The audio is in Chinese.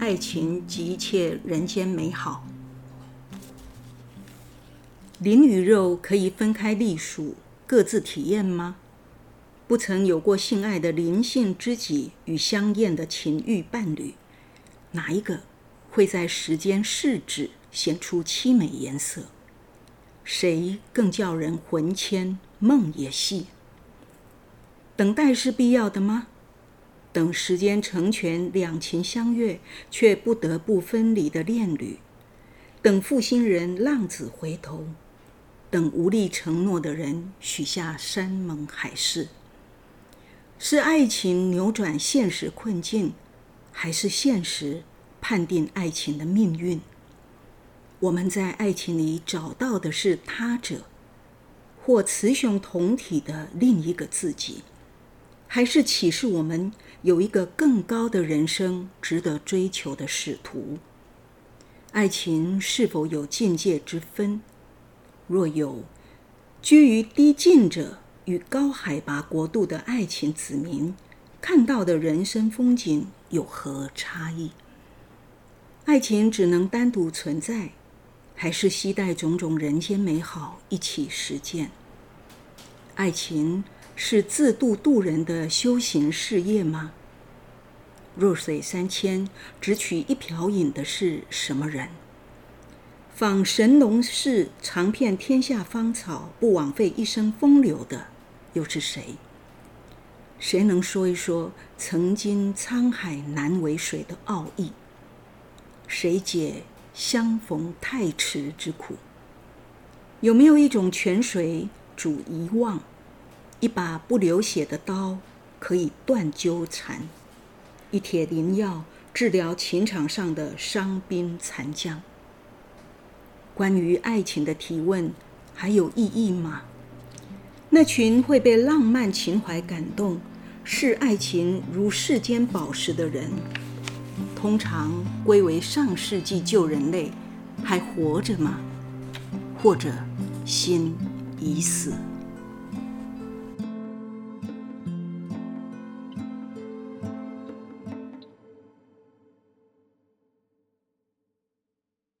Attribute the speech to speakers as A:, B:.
A: 爱情及一切人间美好。灵与肉可以分开隶属，各自体验吗？不曾有过性爱的灵性知己与香艳的情欲伴侣，哪一个会在时间试纸显出凄美颜色？谁更叫人魂牵梦也系？等待是必要的吗？等时间成全两情相悦却不得不分离的恋侣，等负心人浪子回头，等无力承诺的人许下山盟海誓，是爱情扭转现实困境，还是现实判定爱情的命运？我们在爱情里找到的是他者，或雌雄同体的另一个自己，还是启示我们？有一个更高的人生值得追求的使徒。爱情是否有境界之分？若有，居于低境者与高海拔国度的爱情子民看到的人生风景有何差异？爱情只能单独存在，还是期待种种人间美好一起实践？爱情。是自度度人的修行事业吗？弱水三千，只取一瓢饮的是什么人？访神农氏尝遍天下芳草，不枉费一生风流的又是谁？谁能说一说曾经沧海难为水的奥义？谁解相逢太迟之苦？有没有一种泉水煮遗忘？一把不流血的刀可以断纠缠，一帖灵药治疗情场上的伤兵残将。关于爱情的提问还有意义吗？那群会被浪漫情怀感动、视爱情如世间宝石的人，通常归为上世纪旧人类，还活着吗？或者心已死？